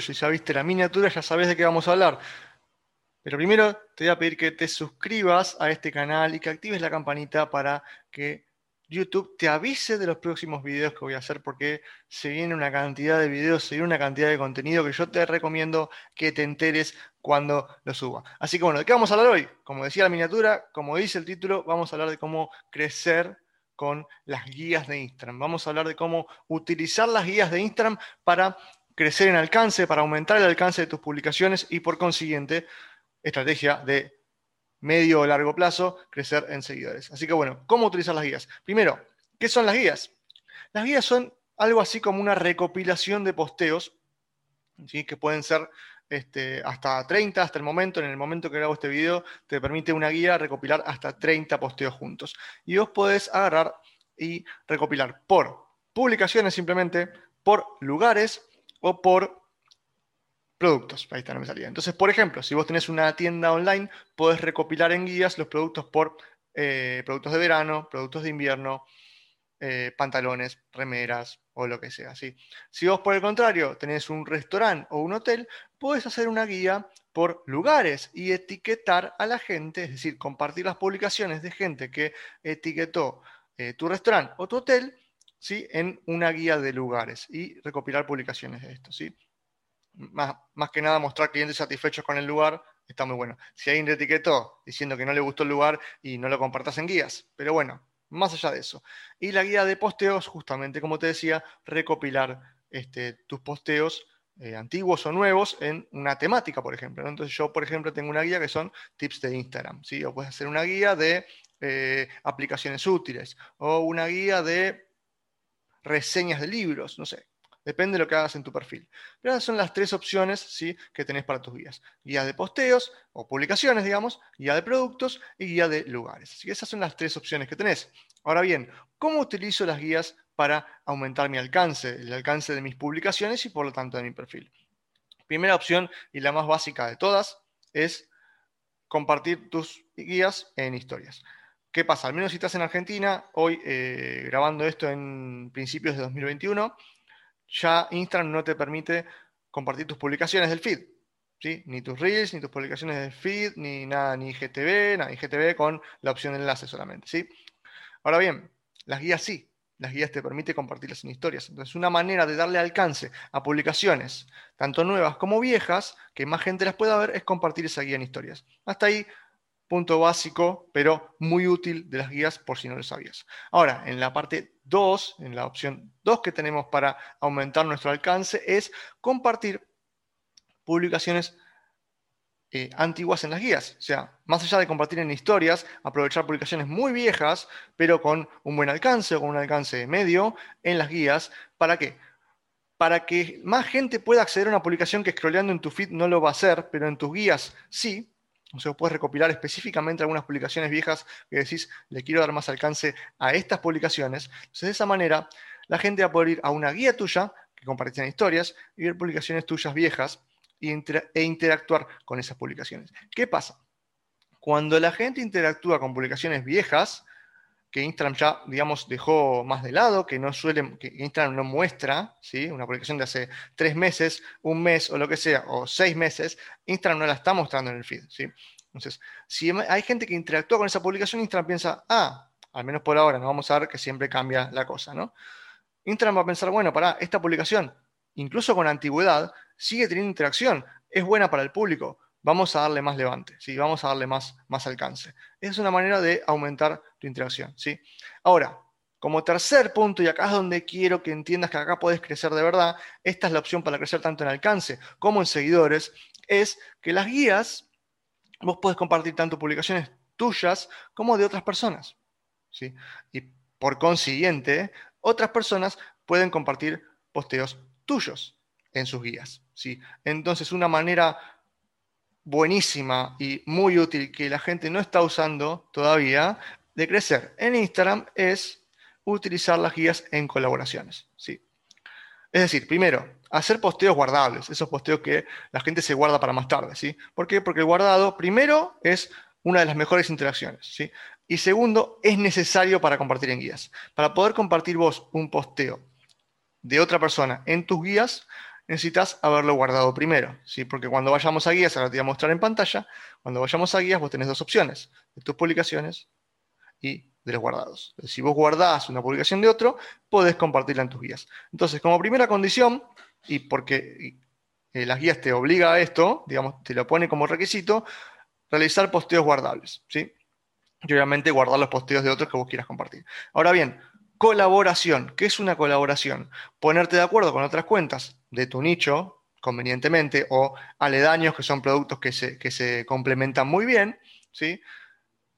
si ya viste la miniatura, ya sabes de qué vamos a hablar. Pero primero te voy a pedir que te suscribas a este canal y que actives la campanita para que YouTube te avise de los próximos videos que voy a hacer porque se viene una cantidad de videos, se viene una cantidad de contenido que yo te recomiendo que te enteres cuando lo suba. Así que bueno, ¿de qué vamos a hablar hoy? Como decía la miniatura, como dice el título, vamos a hablar de cómo crecer con las guías de Instagram. Vamos a hablar de cómo utilizar las guías de Instagram para crecer en alcance, para aumentar el alcance de tus publicaciones y por consiguiente, estrategia de medio o largo plazo, crecer en seguidores. Así que bueno, ¿cómo utilizar las guías? Primero, ¿qué son las guías? Las guías son algo así como una recopilación de posteos, ¿sí? que pueden ser este, hasta 30, hasta el momento, en el momento que grabo este video, te permite una guía recopilar hasta 30 posteos juntos. Y vos podés agarrar y recopilar por publicaciones simplemente, por lugares o por productos. Ahí está, no me salía. Entonces, por ejemplo, si vos tenés una tienda online, podés recopilar en guías los productos por eh, productos de verano, productos de invierno, eh, pantalones, remeras o lo que sea. ¿sí? Si vos, por el contrario, tenés un restaurante o un hotel, podés hacer una guía por lugares y etiquetar a la gente, es decir, compartir las publicaciones de gente que etiquetó eh, tu restaurante o tu hotel ¿sí? en una guía de lugares y recopilar publicaciones de esto. ¿sí? más, que nada mostrar clientes satisfechos con el lugar, está muy bueno. Si alguien te etiquetó diciendo que no le gustó el lugar y no lo compartas en guías, pero bueno, más allá de eso. Y la guía de posteos, justamente como te decía, recopilar este, tus posteos eh, antiguos o nuevos en una temática, por ejemplo. Entonces yo, por ejemplo, tengo una guía que son tips de Instagram, ¿sí? O puedes hacer una guía de eh, aplicaciones útiles o una guía de reseñas de libros, no sé, Depende de lo que hagas en tu perfil. Pero esas son las tres opciones ¿sí? que tenés para tus guías. Guía de posteos o publicaciones, digamos, guía de productos y guía de lugares. Así que esas son las tres opciones que tenés. Ahora bien, ¿cómo utilizo las guías para aumentar mi alcance, el alcance de mis publicaciones y por lo tanto de mi perfil? Primera opción y la más básica de todas es compartir tus guías en historias. ¿Qué pasa? Al menos si estás en Argentina, hoy eh, grabando esto en principios de 2021, ya Instagram no te permite compartir tus publicaciones del feed. ¿sí? Ni tus reels, ni tus publicaciones del feed, ni nada, ni IGTV, nada, IGTV con la opción de enlace solamente. ¿sí? Ahora bien, las guías sí. Las guías te permiten compartirlas en historias. Entonces, una manera de darle alcance a publicaciones, tanto nuevas como viejas, que más gente las pueda ver, es compartir esa guía en historias. Hasta ahí punto básico, pero muy útil de las guías por si no lo sabías. Ahora, en la parte 2, en la opción 2 que tenemos para aumentar nuestro alcance, es compartir publicaciones eh, antiguas en las guías. O sea, más allá de compartir en historias, aprovechar publicaciones muy viejas, pero con un buen alcance o con un alcance medio en las guías. ¿Para qué? Para que más gente pueda acceder a una publicación que scrolleando en tu feed no lo va a hacer, pero en tus guías sí. O sea, puedes recopilar específicamente algunas publicaciones viejas que decís, le quiero dar más alcance a estas publicaciones. Entonces, de esa manera, la gente va a poder ir a una guía tuya, que comparten historias, y ver publicaciones tuyas viejas e interactuar con esas publicaciones. ¿Qué pasa? Cuando la gente interactúa con publicaciones viejas, que Instagram ya, digamos, dejó más de lado, que no suele, que Instagram no muestra, ¿sí? Una publicación de hace tres meses, un mes o lo que sea, o seis meses, Instagram no la está mostrando en el feed, ¿sí? Entonces, si hay gente que interactúa con esa publicación, Instagram piensa, ah, al menos por ahora, no vamos a ver que siempre cambia la cosa, ¿no? Instagram va a pensar, bueno, para esta publicación, incluso con antigüedad, sigue teniendo interacción, es buena para el público, vamos a darle más levante, ¿sí? vamos a darle más, más alcance. Es una manera de aumentar tu interacción. ¿sí? Ahora, como tercer punto, y acá es donde quiero que entiendas que acá puedes crecer de verdad, esta es la opción para crecer tanto en alcance como en seguidores, es que las guías, vos podés compartir tanto publicaciones tuyas como de otras personas. ¿sí? Y por consiguiente, otras personas pueden compartir posteos tuyos en sus guías. ¿sí? Entonces, una manera buenísima y muy útil que la gente no está usando todavía de crecer en Instagram es utilizar las guías en colaboraciones. ¿sí? Es decir, primero, hacer posteos guardables, esos posteos que la gente se guarda para más tarde. ¿sí? ¿Por qué? Porque el guardado, primero, es una de las mejores interacciones. ¿sí? Y segundo, es necesario para compartir en guías. Para poder compartir vos un posteo de otra persona en tus guías, necesitas haberlo guardado primero, ¿sí? porque cuando vayamos a guías, ahora te voy a mostrar en pantalla, cuando vayamos a guías vos tenés dos opciones, de tus publicaciones y de los guardados. Si vos guardás una publicación de otro, podés compartirla en tus guías. Entonces, como primera condición, y porque eh, las guías te obliga a esto, digamos, te lo pone como requisito, realizar posteos guardables, ¿sí? Y obviamente guardar los posteos de otros que vos quieras compartir. Ahora bien, colaboración. ¿Qué es una colaboración? Ponerte de acuerdo con otras cuentas de tu nicho, convenientemente, o aledaños, que son productos que se, que se complementan muy bien, ¿sí?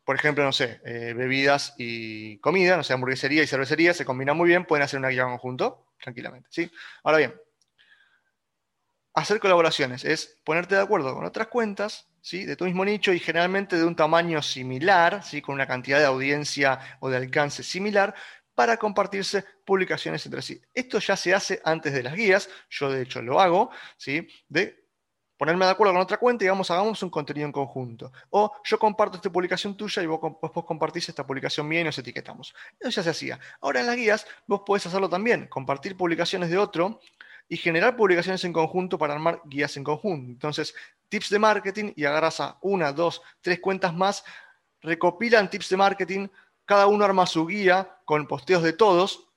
Por ejemplo, no sé, eh, bebidas y comida, no sé, hamburguesería y cervecería se combinan muy bien, pueden hacer una guía conjunto, tranquilamente, ¿sí? Ahora bien, hacer colaboraciones es ponerte de acuerdo con otras cuentas ¿sí? de tu mismo nicho y generalmente de un tamaño similar, ¿sí? con una cantidad de audiencia o de alcance similar, para compartirse publicaciones entre sí. Esto ya se hace antes de las guías, yo de hecho lo hago, ¿sí? de ponerme de acuerdo con otra cuenta y digamos, hagamos un contenido en conjunto. O yo comparto esta publicación tuya y vos, vos, compartís esta publicación mía y nos etiquetamos. Eso ya se hacía. Ahora en las guías vos podés hacerlo también, compartir publicaciones de otro y generar publicaciones en conjunto para armar guías en conjunto. Entonces, tips de marketing y agarras a una, dos, tres cuentas más, recopilan tips de marketing, cada uno arma su guía con posteos de todos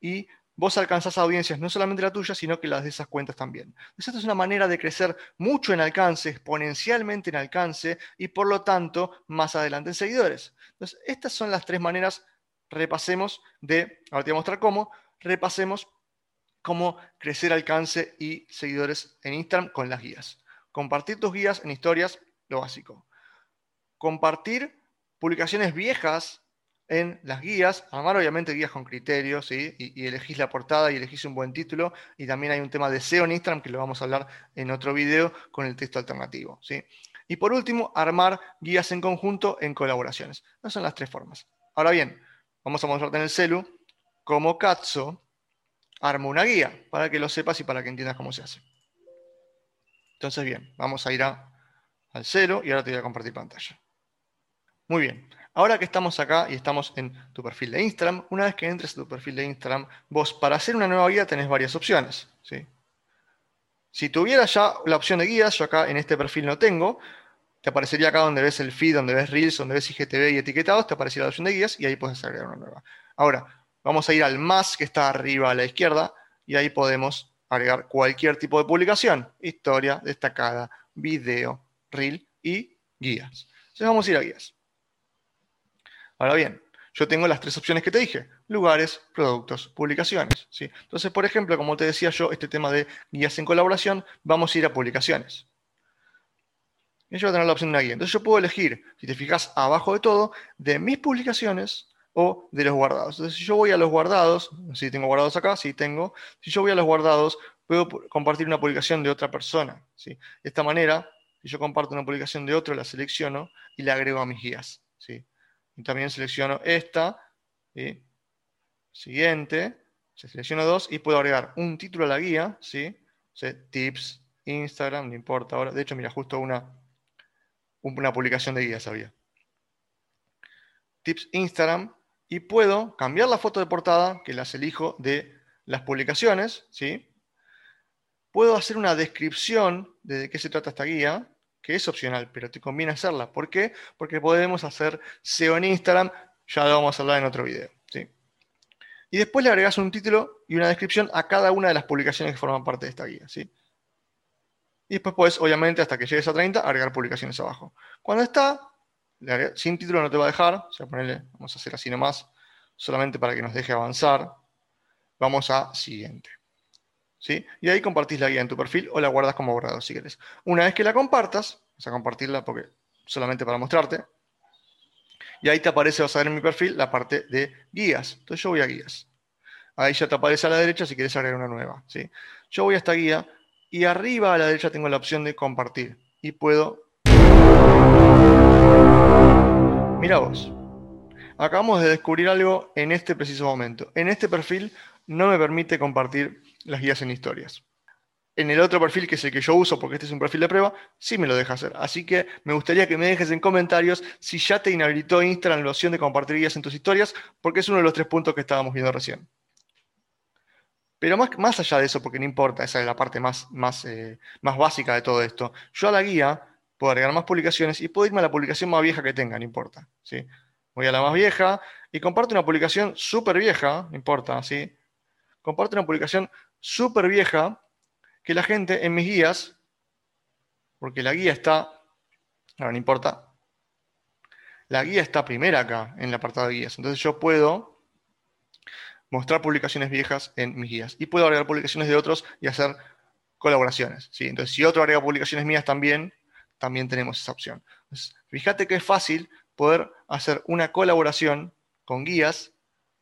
y vos alcanzás audiencias no solamente la tuya, sino que las de esas cuentas también. Entonces, es una manera de crecer mucho en alcance, exponencialmente en alcance y por lo tanto más adelante en seguidores. Entonces, estas son las tres maneras, repasemos de, ahora te voy a mostrar cómo, repasemos cómo crecer alcance y seguidores en Instagram con las guías. Compartir tus guías en historias, lo básico. Compartir publicaciones viejas en las guías, armar obviamente guías con criterios, y, elegís la portada y elegís un buen título, y también hay un tema de SEO en Instagram que lo vamos a hablar en otro video con el texto alternativo. ¿sí? Y por último, armar guías en conjunto en colaboraciones. Esas son las tres formas. Ahora bien, vamos a mostrarte en el celu cómo Katso armo una guía para que lo sepas y para que entiendas cómo se hace. Entonces, bien, vamos a ir al cero y ahora te voy a compartir pantalla. Muy bien, ahora que estamos acá y estamos en tu perfil de Instagram, una vez que entres a tu perfil de Instagram, vos para hacer una nueva guía tenés varias opciones. Si tuvieras ya la opción de guías, yo acá en este perfil no tengo, te aparecería acá donde ves el feed, donde ves Reels, donde ves IGTV y etiquetados, te aparecería la opción de guías y ahí puedes agregar una nueva. Ahora, Vamos a ir al más que está arriba a la izquierda y ahí podemos agregar cualquier tipo de publicación, historia, destacada, video, reel y guías. Entonces vamos a ir a guías. Ahora bien, yo tengo las tres opciones que te dije, lugares, productos, publicaciones. ¿sí? Entonces, por ejemplo, como te decía yo, este tema de guías en colaboración, vamos a ir a publicaciones. Y yo voy a tener la opción de una guía. Entonces yo puedo elegir, si te fijas abajo de todo, de mis publicaciones, o de los guardados. Entonces, si yo voy a los guardados, si tengo guardados acá, sí tengo, si yo voy a los guardados, puedo compartir una publicación de otra persona. ¿sí? De esta manera, si yo comparto una publicación de otro, la selecciono y la agrego a mis guías. ¿sí? Y también selecciono esta, siguiente, selecciono dos y puedo agregar un título a la guía, ¿sí? tips, Instagram, no importa ahora. De hecho, mira, justo una, una publicación de guías había. Tips Instagram, y puedo cambiar la foto de portada, que las elijo de las publicaciones, ¿sí? Puedo hacer una descripción de qué se trata esta guía, que es opcional, pero te conviene hacerla. ¿Por qué? Porque podemos hacer SEO en Instagram, ya lo vamos a hablar en otro video. ¿sí? Y después le agregas un título y una descripción a cada una de las publicaciones que forman parte de esta guía. ¿sí? Y después puedes, obviamente, hasta que llegues a 30, agregar publicaciones abajo. Cuando está, sin título no te va a dejar, vamos a hacer así nomás, solamente para que nos deje avanzar. Vamos a siguiente. ¿Sí? Y ahí compartís la guía en tu perfil o la guardas como borrado si quieres. Una vez que la compartas, vas a compartirla porque solamente para mostrarte, y ahí te aparece, vas a ver en mi perfil, la parte de guías. Entonces yo voy a guías. Ahí ya te aparece a la derecha si quieres agregar una nueva. ¿sí? Yo voy a esta guía y arriba a la derecha tengo la opción de compartir. Y puedo Mira vos, acabamos de descubrir algo en este preciso momento. En este perfil no me permite compartir las guías en historias. En el otro perfil, que es el que yo uso, porque este es un perfil de prueba, sí me lo deja hacer. Así que me gustaría que me dejes en comentarios si ya te inhabilitó Instagram la opción de compartir guías en tus historias, porque es uno de los tres puntos que estábamos viendo recién. Pero más, más allá de eso, porque no importa, esa es la parte más, más, eh, más básica de todo esto, yo a la guía puedo agregar más publicaciones y puedo irme a la publicación más vieja que tenga, no importa. ¿sí? Voy a la más vieja y comparto una publicación súper vieja, no importa, ¿sí? Comparto una publicación súper vieja que la gente en mis guías, porque la guía está, no importa, la guía está primera acá en el apartado de guías. Entonces yo puedo mostrar publicaciones viejas en mis guías. Y puedo agregar publicaciones de otros y hacer colaboraciones. ¿sí? Entonces, si otro agrega publicaciones mías también, también tenemos esa opción. fíjate que es fácil poder hacer una colaboración con guías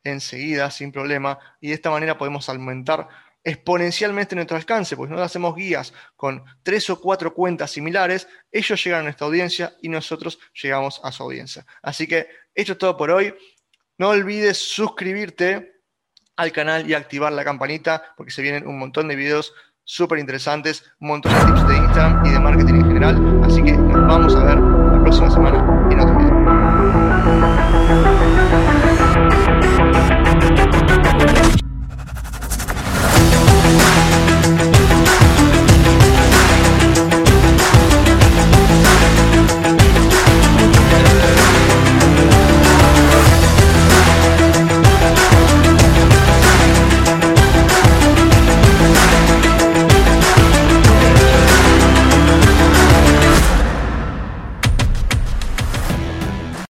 enseguida, sin problema, y de esta manera podemos aumentar exponencialmente nuestro alcance, porque si no hacemos guías con tres o cuatro cuentas similares, ellos llegan a nuestra audiencia y nosotros llegamos a su audiencia. Así que esto es todo por hoy. No olvides suscribirte al canal y activar la campanita porque se vienen un montón de videos súper interesantes, un montón de tips de Instagram y de marketing en general. Así que nos vamos a ver la próxima semana